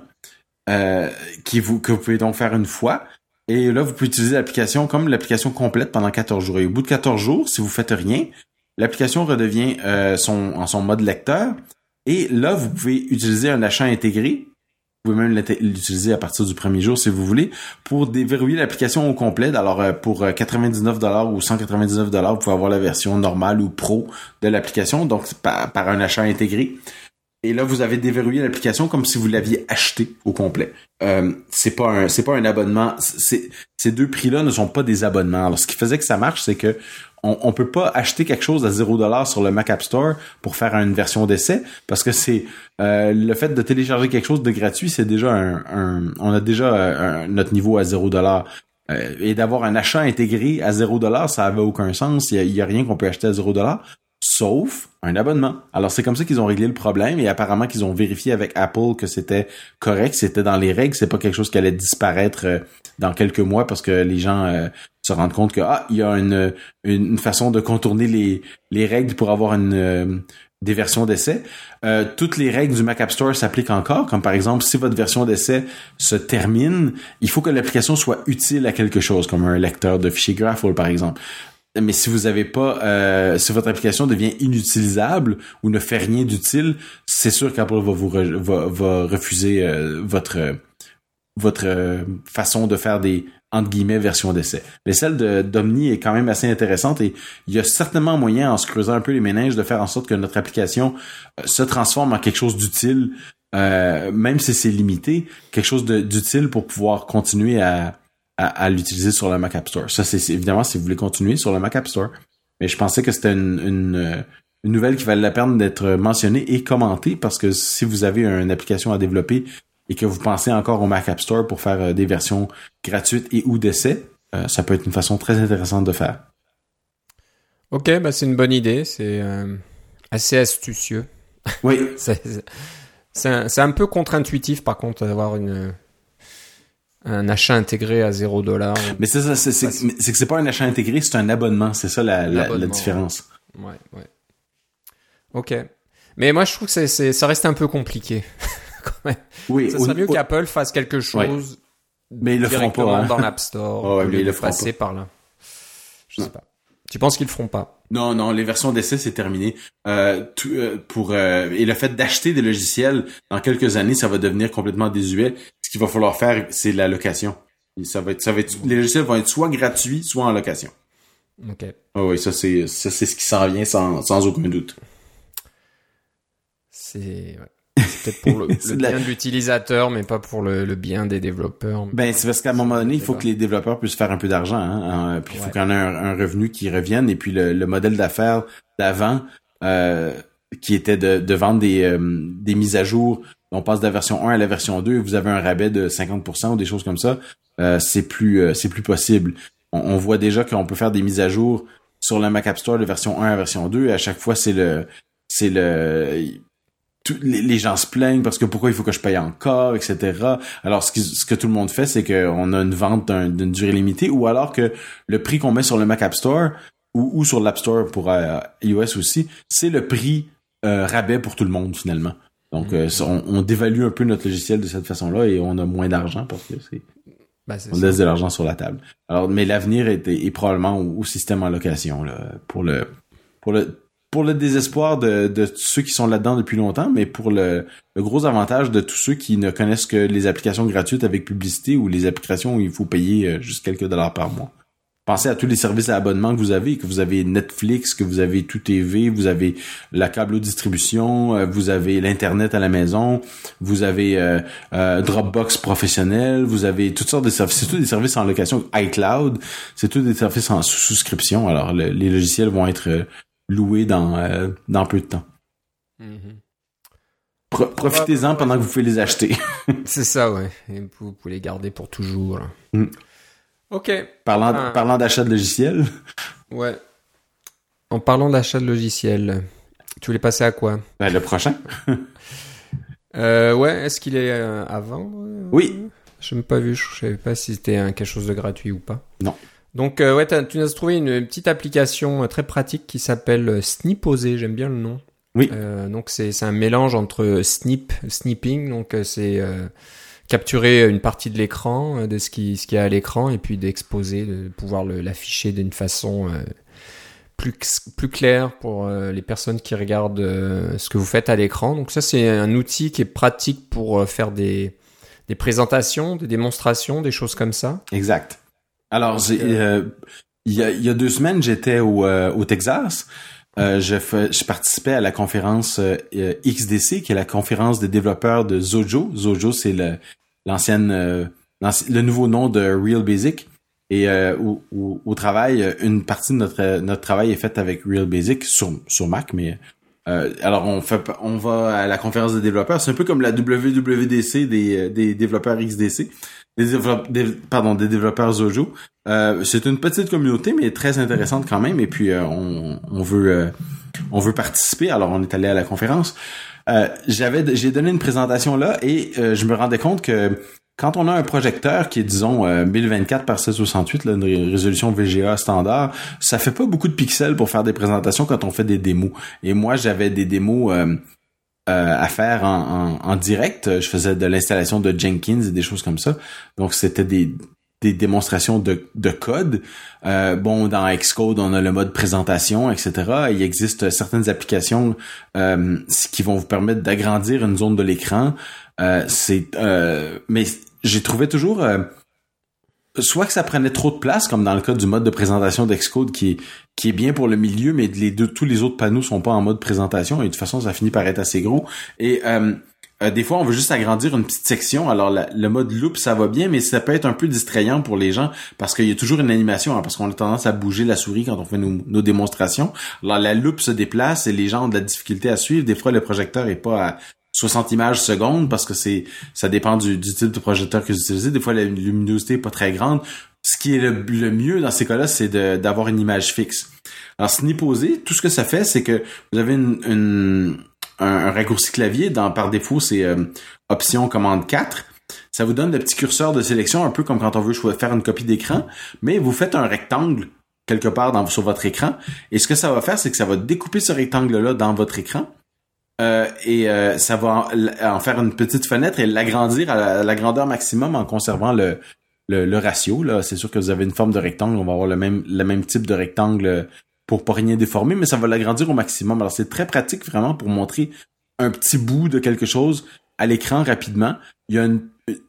euh, qui vous, que vous pouvez donc faire une fois. Et là, vous pouvez utiliser l'application comme l'application complète pendant 14 jours. Et au bout de 14 jours, si vous faites rien, l'application redevient euh, son, en son mode lecteur. Et là, vous pouvez utiliser un achat intégré. Vous pouvez même l'utiliser à partir du premier jour si vous voulez pour déverrouiller l'application au complet. Alors euh, pour 99 dollars ou 199 dollars, vous pouvez avoir la version normale ou pro de l'application, donc par, par un achat intégré. Et là, vous avez déverrouillé l'application comme si vous l'aviez acheté au complet. Euh, c'est pas un, c'est pas un abonnement. ces deux prix-là ne sont pas des abonnements. Alors, ce qui faisait que ça marche, c'est que on, on peut pas acheter quelque chose à 0$ sur le Mac App Store pour faire une version d'essai parce que c'est euh, le fait de télécharger quelque chose de gratuit, c'est déjà un, on a déjà notre niveau à 0$. Euh, et d'avoir un achat intégré à 0$, ça avait aucun sens. Il y a, rien qu'on peut acheter à 0$, sauf un abonnement. Alors c'est comme ça qu'ils ont réglé le problème et apparemment qu'ils ont vérifié avec Apple que c'était correct, c'était dans les règles, c'est pas quelque chose qui allait disparaître euh, dans quelques mois parce que les gens euh, se rendent compte que ah il y a une, une façon de contourner les, les règles pour avoir une des versions d'essai. Euh, toutes les règles du Mac App Store s'appliquent encore, comme par exemple, si votre version d'essai se termine, il faut que l'application soit utile à quelque chose, comme un lecteur de fichiers Graphql, par exemple. Mais si vous avez pas, euh, si votre application devient inutilisable ou ne fait rien d'utile, c'est sûr qu'Apple va vous va, refuser euh, votre votre façon de faire des entre guillemets version d'essai. Mais celle de d'Omni est quand même assez intéressante et il y a certainement moyen en se creusant un peu les méninges de faire en sorte que notre application euh, se transforme en quelque chose d'utile, euh, même si c'est limité, quelque chose d'utile pour pouvoir continuer à, à, l'utiliser sur le Mac App Store. Ça, c'est évidemment si vous voulez continuer sur le Mac App Store. Mais je pensais que c'était une, une, euh, une nouvelle qui valait la peine d'être mentionnée et commentée parce que si vous avez une application à développer et que vous pensez encore au Mac App Store pour faire euh, des versions gratuites et ou d'essai, euh, ça peut être une façon très intéressante de faire. Ok, bah c'est une bonne idée, c'est euh, assez astucieux. Oui. c'est un, peu contre-intuitif par contre d'avoir une un achat intégré à 0 dollar. Mais c'est ça, c'est que c'est pas un achat intégré, c'est un abonnement, c'est ça la, la, différence. Ouais, ouais. Ok. Mais moi je trouve que c'est ça reste un peu compliqué. Oui, ça serait mieux qu'Apple fasse quelque chose. Mais ils le feront pas. Hein. Dans l'App Store. ouais, mais ils le feront passer par là. Je sais pas. Tu penses qu'ils le feront pas? Non, non, les versions d'essai c'est terminé. Euh, euh, pour euh, et le fait d'acheter des logiciels dans quelques années, ça va devenir complètement désuet. Ce qu'il va falloir faire, c'est la location. ça va être, ça va être, les logiciels vont être soit gratuits, soit en location. Ok. Oh oui, ça c'est, ça c'est ce qui s'en vient sans, sans aucun doute. C'est, ouais. C'est peut-être pour le, bien de l'utilisateur, mais pas pour le, bien des développeurs. Ben, c'est parce qu'à un moment donné, il faut que les développeurs puissent faire un peu d'argent. Hein, euh, puis il faut qu'on ait un, revenu qui revienne. Et puis le, modèle d'affaires d'avant, euh, qui était de, vendre des, euh, des mises à jour, on passe de la version 1 à la version 2, vous avez un rabais de 50% ou des choses comme ça, c'est plus c'est plus possible. On, on voit déjà qu'on peut faire des mises à jour sur le Mac App Store de version 1 à version 2. Et à chaque fois, c'est le c'est le les, gens se plaignent parce que pourquoi il faut que je paye encore, etc. Alors ce, ce que tout le monde fait, c'est qu'on a une vente d'une durée limitée, ou alors que le prix qu'on met sur le Mac App Store ou, sur l'App Store pour euh, iOS aussi, c'est le prix euh, rabais pour tout le monde finalement. Donc euh, mm-hmm. on, dévalue un peu notre logiciel de cette façon-là et on a moins d'argent parce que c'est ben, on laisse de l'argent sur la table. Alors mais l'avenir est, est, probablement au, au, système en location là, pour le pour le pour le désespoir de, de ceux qui sont là-dedans depuis longtemps, mais pour le, gros avantage de tous ceux qui ne connaissent que les applications gratuites avec publicité ou les applications où il faut payer euh, juste quelques dollars par mois. Pensez à tous les services à abonnement que vous avez, que vous avez Netflix, que vous avez Tout TV, vous avez la câble distribution, euh, vous avez l'internet à la maison, vous avez euh, Dropbox professionnel, vous avez toutes sortes de services, c'est tous des services en location iCloud, c'est tous des services en souscription. Alors les logiciels vont être louer dans, euh, dans peu de temps. Mhm. Profitez-en pendant que vous pouvez les acheter. C'est ça, ouais. Et vous pouvez les garder pour toujours. Mm. Ok. Parlant, ah. parlant d'achat de logiciels. Ouais. En parlant d'achat de logiciels, tu voulais passer à quoi? Ben, Le prochain. euh, ouais, est-ce qu'il est, euh, avant Oui. Je n'ai pas vu, je savais pas si c'était quelque chose de gratuit ou pas. Non. Donc euh, ouais, tu nous as trouvé une petite application euh, très pratique qui s'appelle euh, Sniposé, j'aime bien le nom. Oui. donc c'est un mélange entre snip, snipping, donc c'est capturer une partie de l'écran, de ce qui ce qui est à l'écran, et puis d'exposer, de pouvoir l'afficher d'une façon plus plus claire pour les personnes qui regardent ce que vous faites à l'écran. Donc ça c'est un outil qui est pratique pour faire des des présentations, des démonstrations, des choses comme ça. Exact. Alors, euh, il y, a, y, a, deux semaines, j'étais au, euh, au Texas. Euh, je, je, participais à la conférence euh, XDC, qui est la conférence des développeurs de Zojo. Zojo, c'est le, l'ancienne, le nouveau nom de Real Basic. Et euh, au, au, travail, une partie de notre notre travail est faite avec Real Basic sur sur Mac, mais euh, alors on fait on va à la conférence des développeurs, c'est un peu comme la WWDC des des développeurs XDC, des, des pardon des développeurs Zojo. Euh, c'est une petite communauté mais très intéressante quand même et puis on on veut on veut participer. Alors on est allé à la conférence. j'avais j'ai donné une présentation là et je me rendais compte que quand on a un projecteur qui est, disons, 1024 euh, par 768, là, une résolution VGA standard, ça fait pas beaucoup de pixels pour faire des présentations quand on fait des démos. Et moi, j'avais des démos euh, euh, à faire en, direct. Je faisais de l'installation de Jenkins et des choses comme ça. Donc, c'était des, démonstrations de, code. bon, dans Xcode, on a le mode présentation, etc. Il existe certaines applications qui vont vous permettre d'agrandir une zone de l'écran. c'est mais j'ai trouvé toujours euh, soit que ça prenait trop de place, comme dans le cas du mode de présentation d'Excode qui, qui est bien pour le milieu, mais les deux, tous les autres panneaux sont pas en mode présentation et de toute façon ça finit par être assez gros. Et euh, euh, des fois, on veut juste agrandir une petite section. Alors, le mode loop, ça va bien, mais ça peut être un peu distrayant pour les gens parce qu'il y a toujours une animation, hein, parce qu'on a tendance à bouger la souris quand on fait nos, nos, démonstrations. Alors, la loupe se déplace et les gens ont de la difficulté à suivre. Des fois, le projecteur est pas à, 60 images secondes parce que c'est ça dépend du, type de projecteur que vous utilisez. Des fois, la luminosité est pas très grande. Ce qui est le, mieux dans ces cas-là, c'est d'avoir une image fixe. Alors, posé, tout ce que ça fait, c'est que vous avez une, un, raccourci clavier. Dans, par défaut, c'est euh, option commande 4. Ça vous donne le petit curseur de sélection, un peu comme quand on veut faire une copie d'écran, mais vous faites un rectangle quelque part dans, sur votre écran. Et ce que ça va faire, c'est que ça va découper ce rectangle-là dans votre écran euh, et euh, ça va en, faire une petite fenêtre et l'agrandir à, la, grandeur maximum en conservant le, le, ratio. C'est sûr que vous avez une forme de rectangle, on va avoir le même type de rectangle pour pas rien déformer, mais ça va l'agrandir au maximum. Alors c'est très pratique vraiment pour montrer un petit bout de quelque chose à l'écran rapidement. Il y a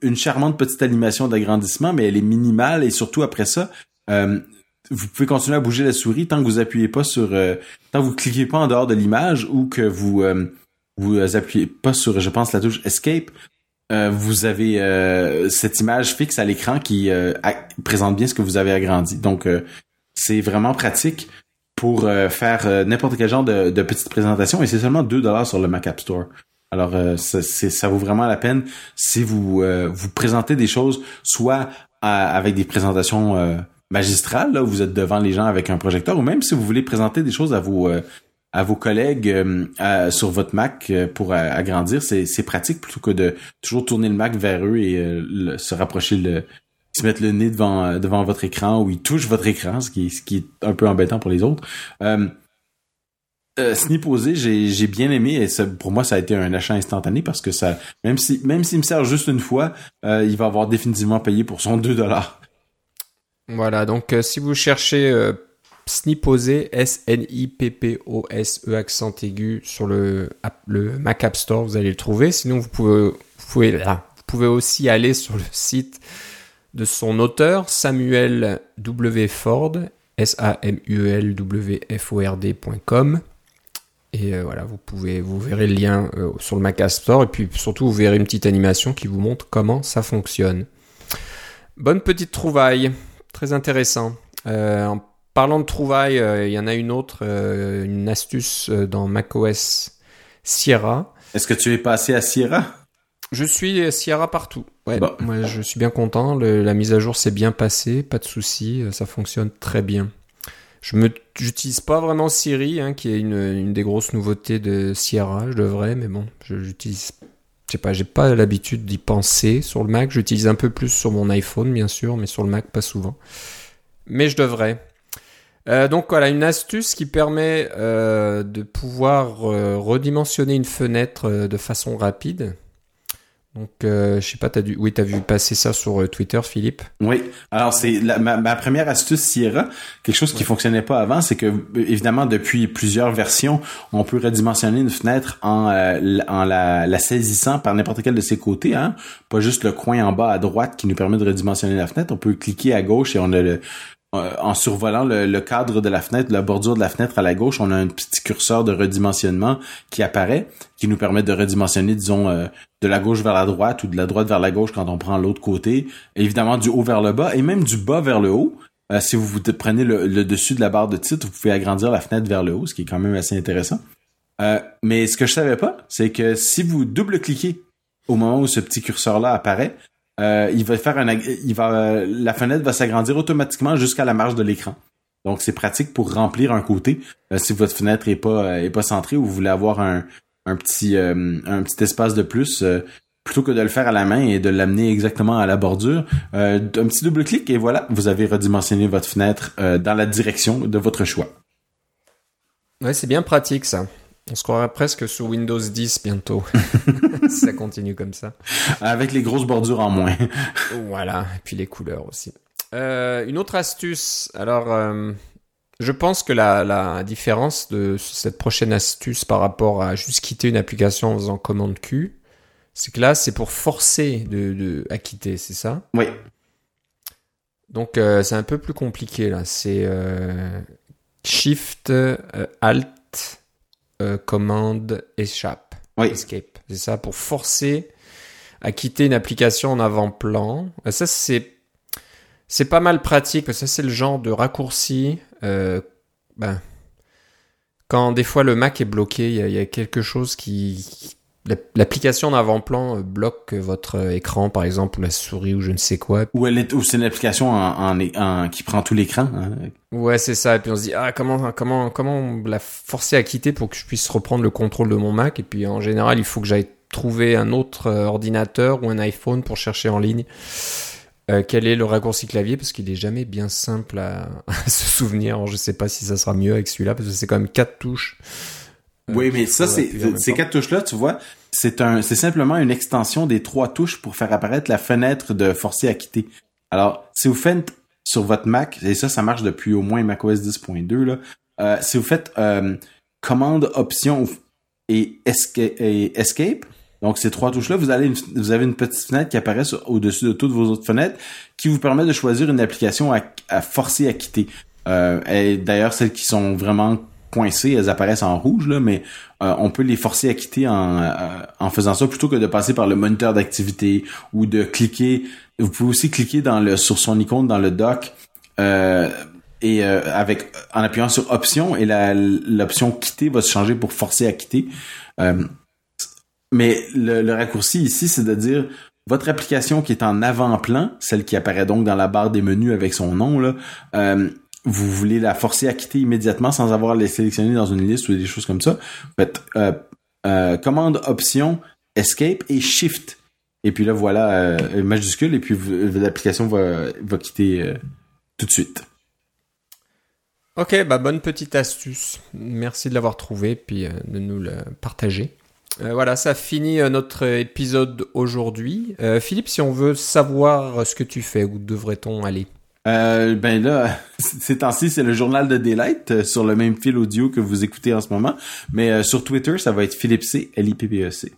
une, charmante petite animation d'agrandissement, mais elle est minimale et surtout après ça, euh, vous pouvez continuer à bouger la souris tant que vous appuyez pas sur, tant que vous cliquez pas en dehors de l'image ou que vous vous appuyez pas sur, je pense, la touche Escape, euh, vous avez euh, cette image fixe à l'écran qui euh, présente bien ce que vous avez agrandi. Donc, c'est vraiment pratique pour faire n'importe quel genre de, de, petite présentation et c'est seulement 2 dollars sur le Mac App Store. Alors, ça, ça vaut vraiment la peine si vous vous présentez des choses soit avec des présentations magistrales, là, où vous êtes devant les gens avec un projecteur, ou même si vous voulez présenter des choses à vos à vos collègues euh, sur votre Mac euh, pour agrandir, c'est pratique plutôt que de toujours tourner le Mac vers eux et euh, se rapprocher le se mettre le nez devant devant votre écran ou ils touchent votre écran, ce qui, ce qui est un peu embêtant pour les autres. Euh, euh, Sniposé, j'ai bien aimé et ça, pour moi ça a été un achat instantané parce que ça même si même s'il me sert juste une fois, il va avoir définitivement payé pour son 2 dollars. Voilà, donc si vous cherchez Sniposé, S-N-I-P-P-O-S-E accent aigu sur le, le Mac App Store, vous allez le trouver. Sinon, vous pouvez, là, vous pouvez aussi aller sur le site de son auteur, Samuel W. Ford, S-A-M-U-E-L-W-F-O-R-D.com. Et euh, voilà, vous pouvez, vous verrez le lien euh, sur le Mac App Store et puis surtout vous verrez une petite animation qui vous montre comment ça fonctionne. Bonne petite trouvaille, très intéressant. Euh, Parlant de trouvailles, euh, il y en a une autre, euh, une astuce euh, dans macOS Sierra. Est-ce que tu es passé à Sierra? Je suis Sierra partout. Ouais, moi je suis bien content. la mise à jour s'est bien passée, pas de souci, ça fonctionne très bien. Je me, j'utilise pas vraiment Siri, hein, qui est une, une, des grosses nouveautés de Sierra. Je devrais, mais bon, j'utilise. Je sais pas, j'ai pas l'habitude d'y penser sur le Mac. J'utilise un peu plus sur mon iPhone, bien sûr, mais sur le Mac pas souvent. Mais je devrais. Euh, donc voilà, une astuce qui permet euh, de pouvoir euh, redimensionner une fenêtre de façon rapide. Donc, je sais pas, t'as dû, oui, t'as vu passer ça sur Twitter, Philippe? Oui. Alors, c'est ma, première astuce Sierra, quelque chose qui fonctionnait pas avant, c'est que évidemment depuis plusieurs versions, on peut redimensionner une fenêtre en, en la, saisissant par n'importe quel de ses côtés, hein. Pas juste le coin en bas à droite qui nous permet de redimensionner la fenêtre. On peut cliquer à gauche et on a le, en survolant le, cadre de la fenêtre, la bordure de la fenêtre à la gauche, on a un petit curseur de redimensionnement qui apparaît, qui nous permet de redimensionner, disons, de la gauche vers la droite ou de la droite vers la gauche quand on prend l'autre côté. Évidemment, du haut vers le bas et même du bas vers le haut. si vous, prenez le, le, dessus de la barre de titre, vous pouvez agrandir la fenêtre vers le haut, ce qui est quand même assez intéressant. mais ce que je savais pas, c'est que si vous double-cliquez au moment où ce petit curseur-là apparaît, euh, va, la fenêtre va s'agrandir automatiquement jusqu'à la marge de l'écran. Donc c'est pratique pour remplir un côté euh, si votre fenêtre est pas euh, centrée ou vous voulez avoir un, un petit un petit espace de plus plutôt que de le faire à la main et de l'amener exactement à la bordure. un petit double clic et voilà, vous avez redimensionné votre fenêtre dans la direction de votre choix. Ouais, c'est bien pratique ça. On se croirait presque sous Windows 10 bientôt. ça continue comme ça. Avec les grosses bordures en moins. voilà, et puis les couleurs aussi. Euh, une autre astuce. Alors, euh, je pense que la, la, différence de cette prochaine astuce par rapport à juste quitter une application en faisant commande Q, c'est que là, c'est pour forcer de, de, à quitter, c'est ça? Oui. Donc, euh, c'est un peu plus compliqué là. C'est Shift Alt euh, commande échappe. Escape. C'est ça, pour forcer à quitter une application en avant-plan. Euh, ça, c'est, c'est pas mal pratique. Ça, c'est le genre de raccourci. Euh, ben, quand des fois le Mac est bloqué, il y, a quelque chose qui, L'application d'avant-plan euh, bloque votre euh, écran, par exemple, ou la souris ou je ne sais quoi. Ou elle est, ou c'est une application en, qui prend tout l'écran. Hein. Ouais, c'est ça. Et puis on se dit ah comment comment comment la forcer à quitter pour que je puisse reprendre le contrôle de mon Mac? Et puis en général, il faut que j'aille trouver un autre euh, ordinateur ou un iPhone pour chercher en ligne quel est le raccourci clavier? Parce qu'il est jamais bien simple à, se souvenir. Alors, je sais pas si ça sera mieux avec celui-là parce que c'est quand même quatre touches. Oui, mais ça, c'est ces quatre touches-là, tu vois, c'est un, c'est simplement une extension des trois touches pour faire apparaître la fenêtre de forcer à quitter. Alors, si vous faites sur votre Mac, et ça, ça marche depuis au moins macOS 10.2 là, euh, si vous faites euh, commande option et escape, donc ces trois touches-là, vous allez vous avez une petite fenêtre qui apparaît au-dessus de toutes vos autres fenêtres, qui vous permet de choisir une application à, à forcer à quitter. Euh, et d'ailleurs, celles qui sont vraiment coincées, elles apparaissent en rouge, là, mais euh, on peut les forcer à quitter en, euh, en faisant ça plutôt que de passer par le moniteur d'activité ou de cliquer. Vous pouvez aussi cliquer dans le sur son icône dans le dock euh, et avec en appuyant sur option et l'option quitter va se changer pour forcer à quitter. mais le, le raccourci ici, c'est de dire votre application qui est en avant-plan, celle qui apparaît donc dans la barre des menus avec son nom là, vous voulez la forcer à quitter immédiatement sans avoir les sélectionner dans une liste ou des choses comme ça, faites euh, euh, commande option escape et shift. Et puis là voilà euh, majuscule et puis l'application va, va quitter tout de suite. Ok, bah bonne petite astuce. Merci de l'avoir trouvé puis de nous le partager. voilà, ça finit notre épisode aujourd'hui. Philippe, si on veut savoir ce que tu fais, où devrait-on aller? Euh, ben là, ces temps-ci, c'est le journal de Daylight euh, sur le même fil audio que vous écoutez en ce moment. Mais euh, sur Twitter, ça va être Philippe C, L-I-P-P-E-C.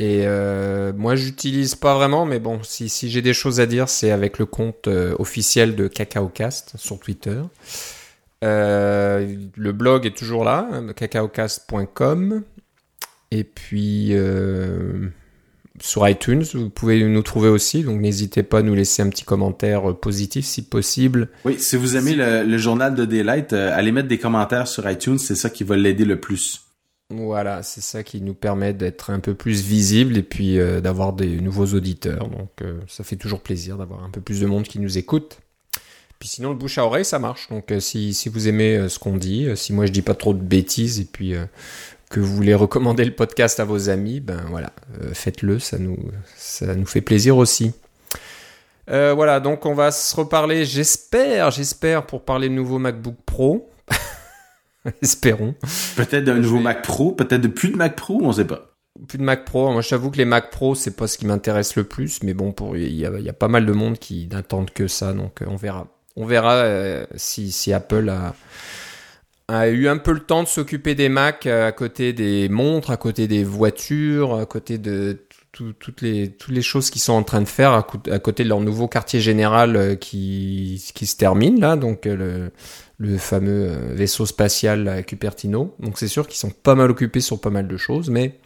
Et euh, moi, j'utilise pas vraiment, mais bon, si, si j'ai des choses à dire, c'est avec le compte officiel de CacaoCast sur Twitter. le blog est toujours là, hein, cacaocast.com. Et puis, sur iTunes, vous pouvez nous trouver aussi, donc n'hésitez pas à nous laisser un petit commentaire euh, positif si possible. Oui, si vous aimez le, journal de Daylight, euh, allez mettre des commentaires sur iTunes, c'est ça qui va l'aider le plus. Voilà, c'est ça qui nous permet d'être un peu plus visible et puis euh, d'avoir des nouveaux auditeurs. Donc ça fait toujours plaisir d'avoir un peu plus de monde qui nous écoute. Puis sinon, le bouche à oreille, ça marche. Donc si, si vous aimez ce qu'on dit, si moi je dis pas trop de bêtises et puis que vous voulez recommander le podcast à vos amis, ben voilà, euh, faites-le, ça nous, ça nous fait plaisir aussi. Euh, voilà, donc on va se reparler, j'espère, j'espère, pour parler de nouveau MacBook Pro. Espérons. Peut-être d'un nouveau Mac Pro, peut-être de plus de Mac Pro, on sait pas. Plus de Mac Pro. Moi, j'avoue que les Mac Pro, c'est pas ce qui m'intéresse le plus, mais bon, pour il y, a, pas mal de monde qui n'attendent que ça, donc euh, on verra. On verra si, si Apple a a eu un peu le temps de s'occuper des Macs euh, à côté des montres, à côté des voitures, à côté de toutes les toutes les choses qu'ils sont en train de faire à, côté de leur nouveau quartier général euh, qui qui se termine là, donc euh, le le fameux euh, vaisseau spatial à Cupertino. Donc c'est sûr qu'ils sont pas mal occupés sur pas mal de choses, mais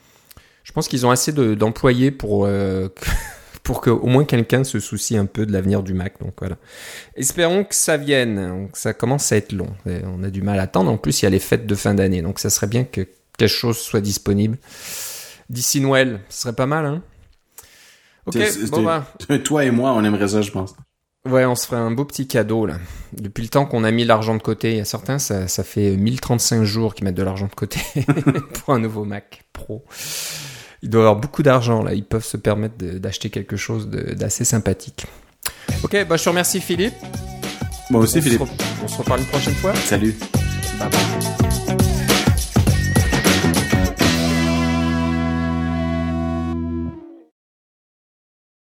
je pense qu'ils ont assez d'employés pour pour que au moins quelqu'un se soucie un peu de l'avenir du Mac. Donc voilà. Espérons que ça vienne. Donc, ça commence à être long. on a du mal à attendre. En plus, il y a les fêtes de fin d'année, donc ça serait bien que quelque chose soit disponible d'ici Noël. Ce serait pas mal, hein Ok, bon bah. Toi et moi, on aimerait ça, je pense. Ouais, on se ferait un beau petit cadeau, là. Depuis le temps qu'on a mis l'argent de côté, il y a certains, ça, ça fait 1035 jours qu'ils mettent de l'argent de côté pour un nouveau Mac Pro. Ils doivent avoir beaucoup d'argent, là. Ils peuvent se permettre d'acheter quelque chose d'assez sympathique. Ok, bah je te remercie, Philippe. Moi aussi, Philippe. on se reparle une prochaine fois. Salut. Bye bye.